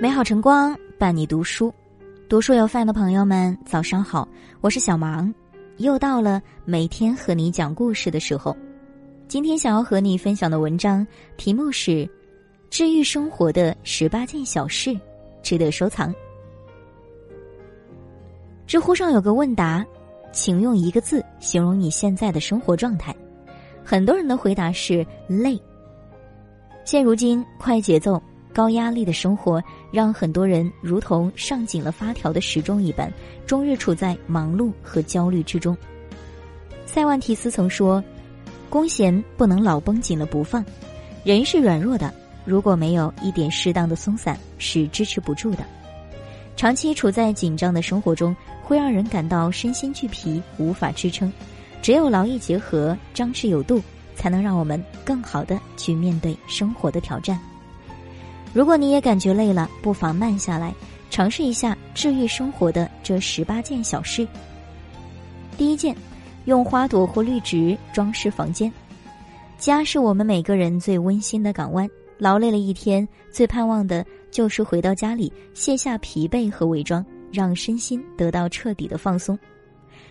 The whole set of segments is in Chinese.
美好晨光伴你读书，读书有饭的朋友们，早上好，我是小芒，又到了每天和你讲故事的时候。今天想要和你分享的文章题目是《治愈生活的十八件小事》，值得收藏。知乎上有个问答，请用一个字形容你现在的生活状态。很多人的回答是累。现如今，快节奏。高压力的生活让很多人如同上紧了发条的时钟一般，终日处在忙碌和焦虑之中。塞万提斯曾说：“弓弦不能老绷紧了不放，人是软弱的，如果没有一点适当的松散，是支持不住的。长期处在紧张的生活中，会让人感到身心俱疲，无法支撑。只有劳逸结合，张弛有度，才能让我们更好的去面对生活的挑战。”如果你也感觉累了，不妨慢下来，尝试一下治愈生活的这十八件小事。第一件，用花朵或绿植装饰房间。家是我们每个人最温馨的港湾。劳累了一天，最盼望的就是回到家里，卸下疲惫和伪装，让身心得到彻底的放松。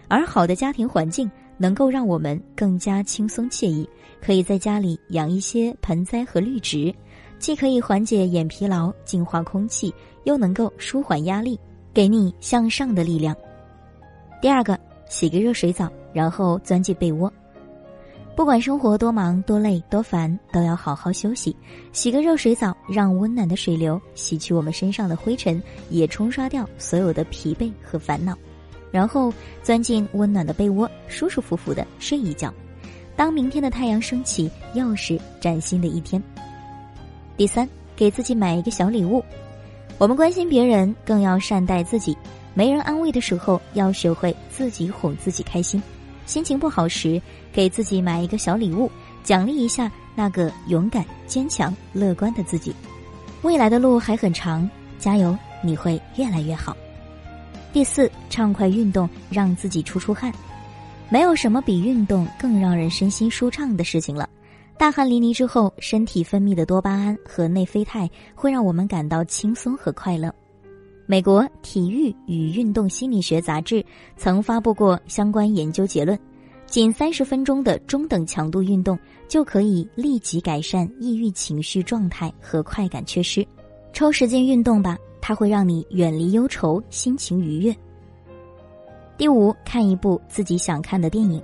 而好的家庭环境能够让我们更加轻松惬意，可以在家里养一些盆栽和绿植。既可以缓解眼疲劳、净化空气，又能够舒缓压力，给你向上的力量。第二个，洗个热水澡，然后钻进被窝。不管生活多忙、多累、多烦，都要好好休息。洗个热水澡，让温暖的水流洗去我们身上的灰尘，也冲刷掉所有的疲惫和烦恼。然后钻进温暖的被窝，舒舒服服的睡一觉。当明天的太阳升起，又是崭新的一天。第三，给自己买一个小礼物。我们关心别人，更要善待自己。没人安慰的时候，要学会自己哄自己开心。心情不好时，给自己买一个小礼物，奖励一下那个勇敢、坚强、乐观的自己。未来的路还很长，加油，你会越来越好。第四，畅快运动，让自己出出汗。没有什么比运动更让人身心舒畅的事情了。大汗淋漓之后，身体分泌的多巴胺和内啡肽会让我们感到轻松和快乐。美国体育与运动心理学杂志曾发布过相关研究结论：仅三十分钟的中等强度运动就可以立即改善抑郁情绪状态和快感缺失。抽时间运动吧，它会让你远离忧愁，心情愉悦。第五，看一部自己想看的电影。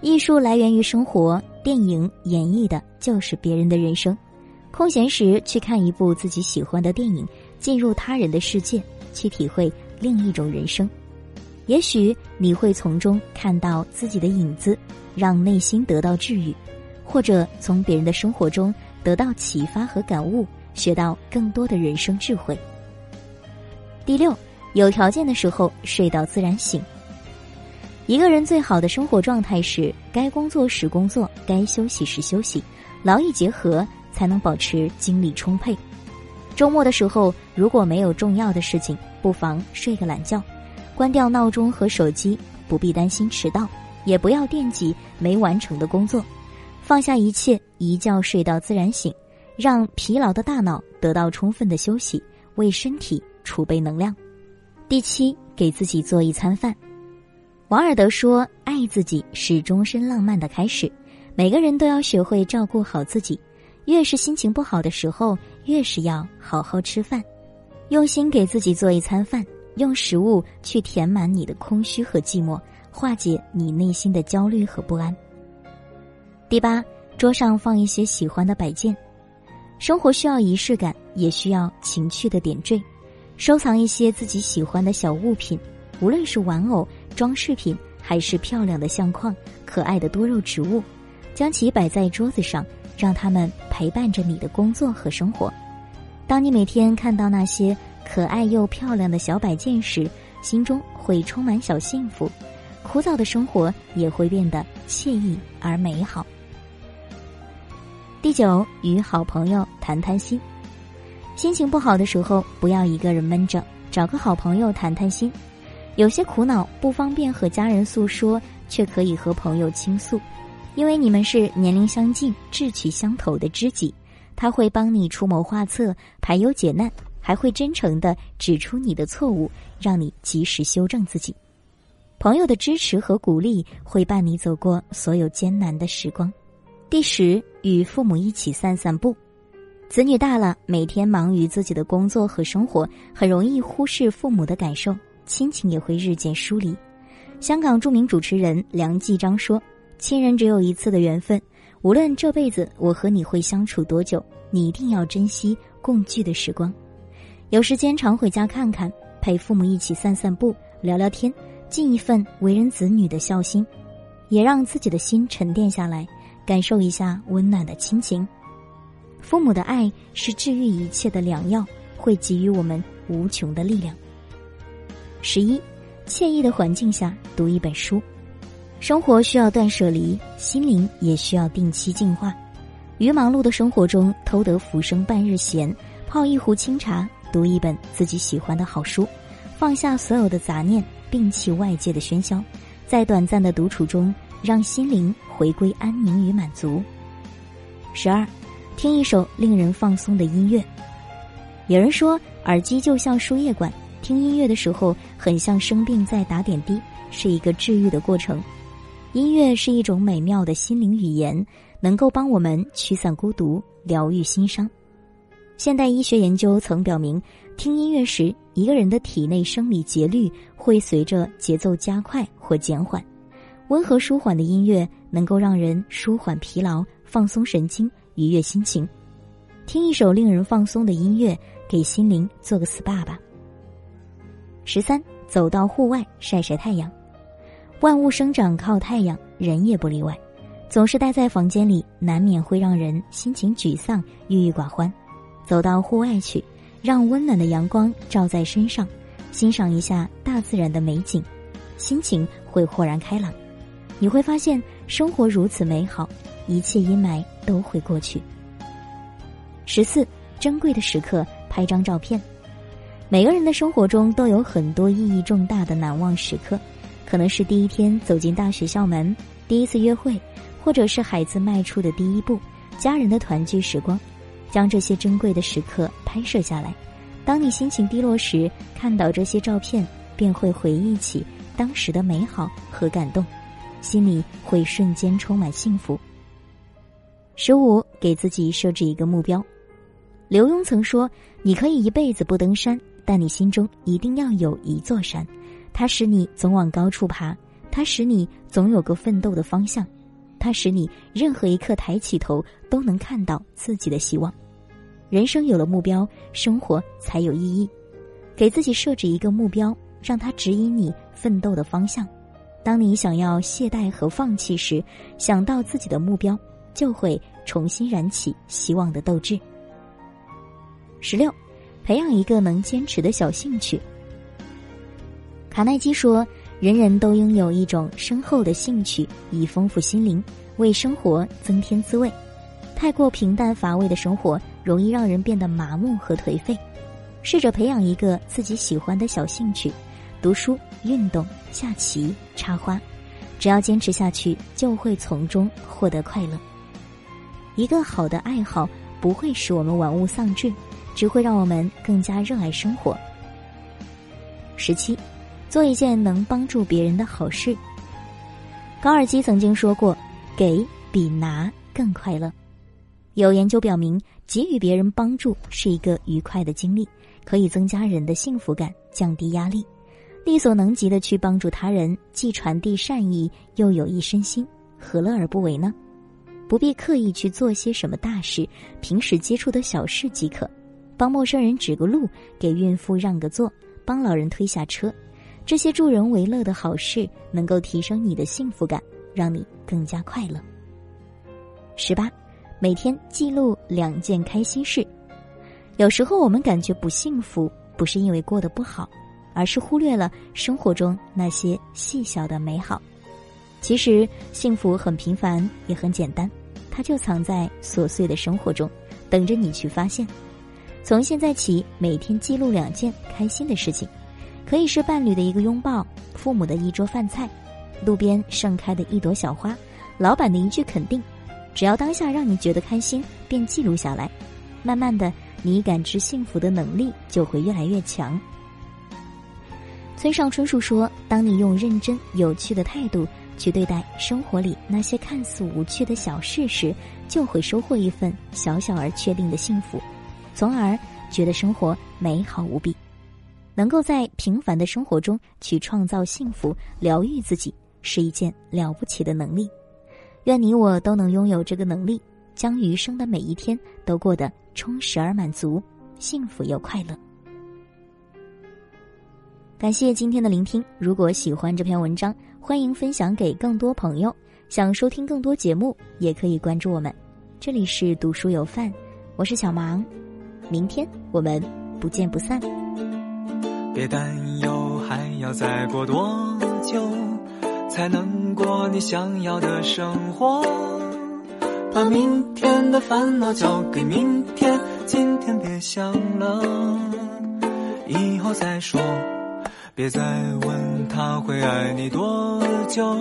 艺术来源于生活。电影演绎的就是别人的人生，空闲时去看一部自己喜欢的电影，进入他人的世界，去体会另一种人生。也许你会从中看到自己的影子，让内心得到治愈；或者从别人的生活中得到启发和感悟，学到更多的人生智慧。第六，有条件的时候睡到自然醒。一个人最好的生活状态是：该工作时工作，该休息时休息，劳逸结合，才能保持精力充沛。周末的时候，如果没有重要的事情，不妨睡个懒觉，关掉闹钟和手机，不必担心迟到，也不要惦记没完成的工作，放下一切，一觉睡到自然醒，让疲劳的大脑得到充分的休息，为身体储备能量。第七，给自己做一餐饭。王尔德说：“爱自己是终身浪漫的开始。每个人都要学会照顾好自己。越是心情不好的时候，越是要好好吃饭，用心给自己做一餐饭，用食物去填满你的空虚和寂寞，化解你内心的焦虑和不安。”第八，桌上放一些喜欢的摆件。生活需要仪式感，也需要情趣的点缀。收藏一些自己喜欢的小物品，无论是玩偶。装饰品还是漂亮的相框、可爱的多肉植物，将其摆在桌子上，让它们陪伴着你的工作和生活。当你每天看到那些可爱又漂亮的小摆件时，心中会充满小幸福，枯燥的生活也会变得惬意而美好。第九，与好朋友谈谈心。心情不好的时候，不要一个人闷着，找个好朋友谈谈心。有些苦恼不方便和家人诉说，却可以和朋友倾诉，因为你们是年龄相近、志趣相投的知己，他会帮你出谋划策、排忧解难，还会真诚的指出你的错误，让你及时修正自己。朋友的支持和鼓励会伴你走过所有艰难的时光。第十，与父母一起散散步。子女大了，每天忙于自己的工作和生活，很容易忽视父母的感受，亲情也会日渐疏离。香港著名主持人梁继章说：“亲人只有一次的缘分，无论这辈子我和你会相处多久，你一定要珍惜共聚的时光。有时间常回家看看，陪父母一起散散步、聊聊天，尽一份为人子女的孝心，也让自己的心沉淀下来，感受一下温暖的亲情。父母的爱是治愈一切的良药，会给予我们无穷的力量。”十一。惬意的环境下读一本书，生活需要断舍离，心灵也需要定期净化。于忙碌的生活中偷得浮生半日闲，泡一壶清茶，读一本自己喜欢的好书，放下所有的杂念，摒弃外界的喧嚣，在短暂的独处中，让心灵回归安宁与满足。十二，听一首令人放松的音乐。有人说，耳机就像输液管。听音乐的时候，很像生病在打点滴，是一个治愈的过程。音乐是一种美妙的心灵语言，能够帮我们驱散孤独、疗愈心伤。现代医学研究曾表明，听音乐时，一个人的体内生理节律会随着节奏加快或减缓。温和舒缓的音乐能够让人舒缓疲劳、放松神经、愉悦心情。听一首令人放松的音乐，给心灵做个 SPA 吧。十三，走到户外晒晒太阳。万物生长靠太阳，人也不例外。总是待在房间里，难免会让人心情沮丧、郁郁寡欢。走到户外去，让温暖的阳光照在身上，欣赏一下大自然的美景，心情会豁然开朗。你会发现生活如此美好，一切阴霾都会过去。十四，珍贵的时刻，拍张照片。每个人的生活中都有很多意义重大的难忘时刻，可能是第一天走进大学校门，第一次约会，或者是孩子迈出的第一步，家人的团聚时光。将这些珍贵的时刻拍摄下来，当你心情低落时，看到这些照片，便会回忆起当时的美好和感动，心里会瞬间充满幸福。十五，给自己设置一个目标。刘墉曾说：“你可以一辈子不登山。”但你心中一定要有一座山，它使你总往高处爬，它使你总有个奋斗的方向，它使你任何一刻抬起头都能看到自己的希望。人生有了目标，生活才有意义。给自己设置一个目标，让它指引你奋斗的方向。当你想要懈怠和放弃时，想到自己的目标，就会重新燃起希望的斗志。十六。培养一个能坚持的小兴趣。卡耐基说：“人人都拥有一种深厚的兴趣，以丰富心灵，为生活增添滋味。太过平淡乏味的生活，容易让人变得麻木和颓废。试着培养一个自己喜欢的小兴趣，读书、运动、下棋、插花，只要坚持下去，就会从中获得快乐。一个好的爱好不会使我们玩物丧志。”只会让我们更加热爱生活。十七，做一件能帮助别人的好事。高尔基曾经说过：“给比拿更快乐。”有研究表明，给予别人帮助是一个愉快的经历，可以增加人的幸福感，降低压力。力所能及的去帮助他人，既传递善意，又有益身心，何乐而不为呢？不必刻意去做些什么大事，平时接触的小事即可。帮陌生人指个路，给孕妇让个座，帮老人推下车，这些助人为乐的好事，能够提升你的幸福感，让你更加快乐。十八，每天记录两件开心事。有时候我们感觉不幸福，不是因为过得不好，而是忽略了生活中那些细小的美好。其实幸福很平凡，也很简单，它就藏在琐碎的生活中，等着你去发现。从现在起，每天记录两件开心的事情，可以是伴侣的一个拥抱，父母的一桌饭菜，路边盛开的一朵小花，老板的一句肯定。只要当下让你觉得开心，便记录下来。慢慢的，你感知幸福的能力就会越来越强。村上春树说：“当你用认真、有趣的态度去对待生活里那些看似无趣的小事时，就会收获一份小小而确定的幸福，从而觉得生活美好无比。能够在平凡的生活中去创造幸福、疗愈自己，是一件了不起的能力。愿你我都能拥有这个能力，将余生的每一天都过得充实而满足，幸福又快乐。”感谢今天的聆听。如果喜欢这篇文章，欢迎分享给更多朋友。想收听更多节目，也可以关注我们。这里是读书有范，我是小芒。明天我们不见不散。别担忧，还要再过多久才能过你想要的生活？把明天的烦恼交给明天，今天别想了，以后再说。别再问他会爱你多久，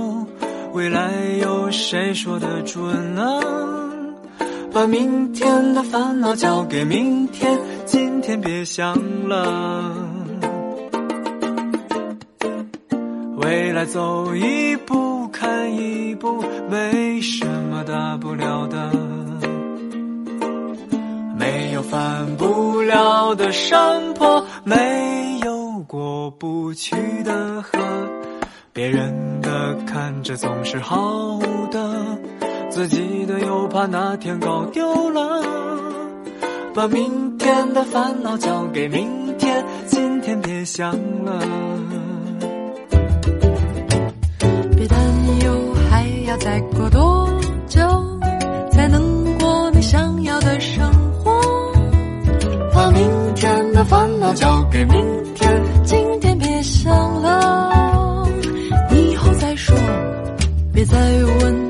未来有谁说得准呢？把明天的烦恼交给明天，今天别想了。未来走一步看一步，没什么大不了的，没有翻不了的山坡，没有。过不去的河，别人的看着总是好的，自己的又怕哪天搞丢了。把明天的烦恼交给明天，今天别想了。别担忧，还要再过多久才能过你想要的生活？把明天的烦恼交给明天，今天别想了，以后再说，别。再问。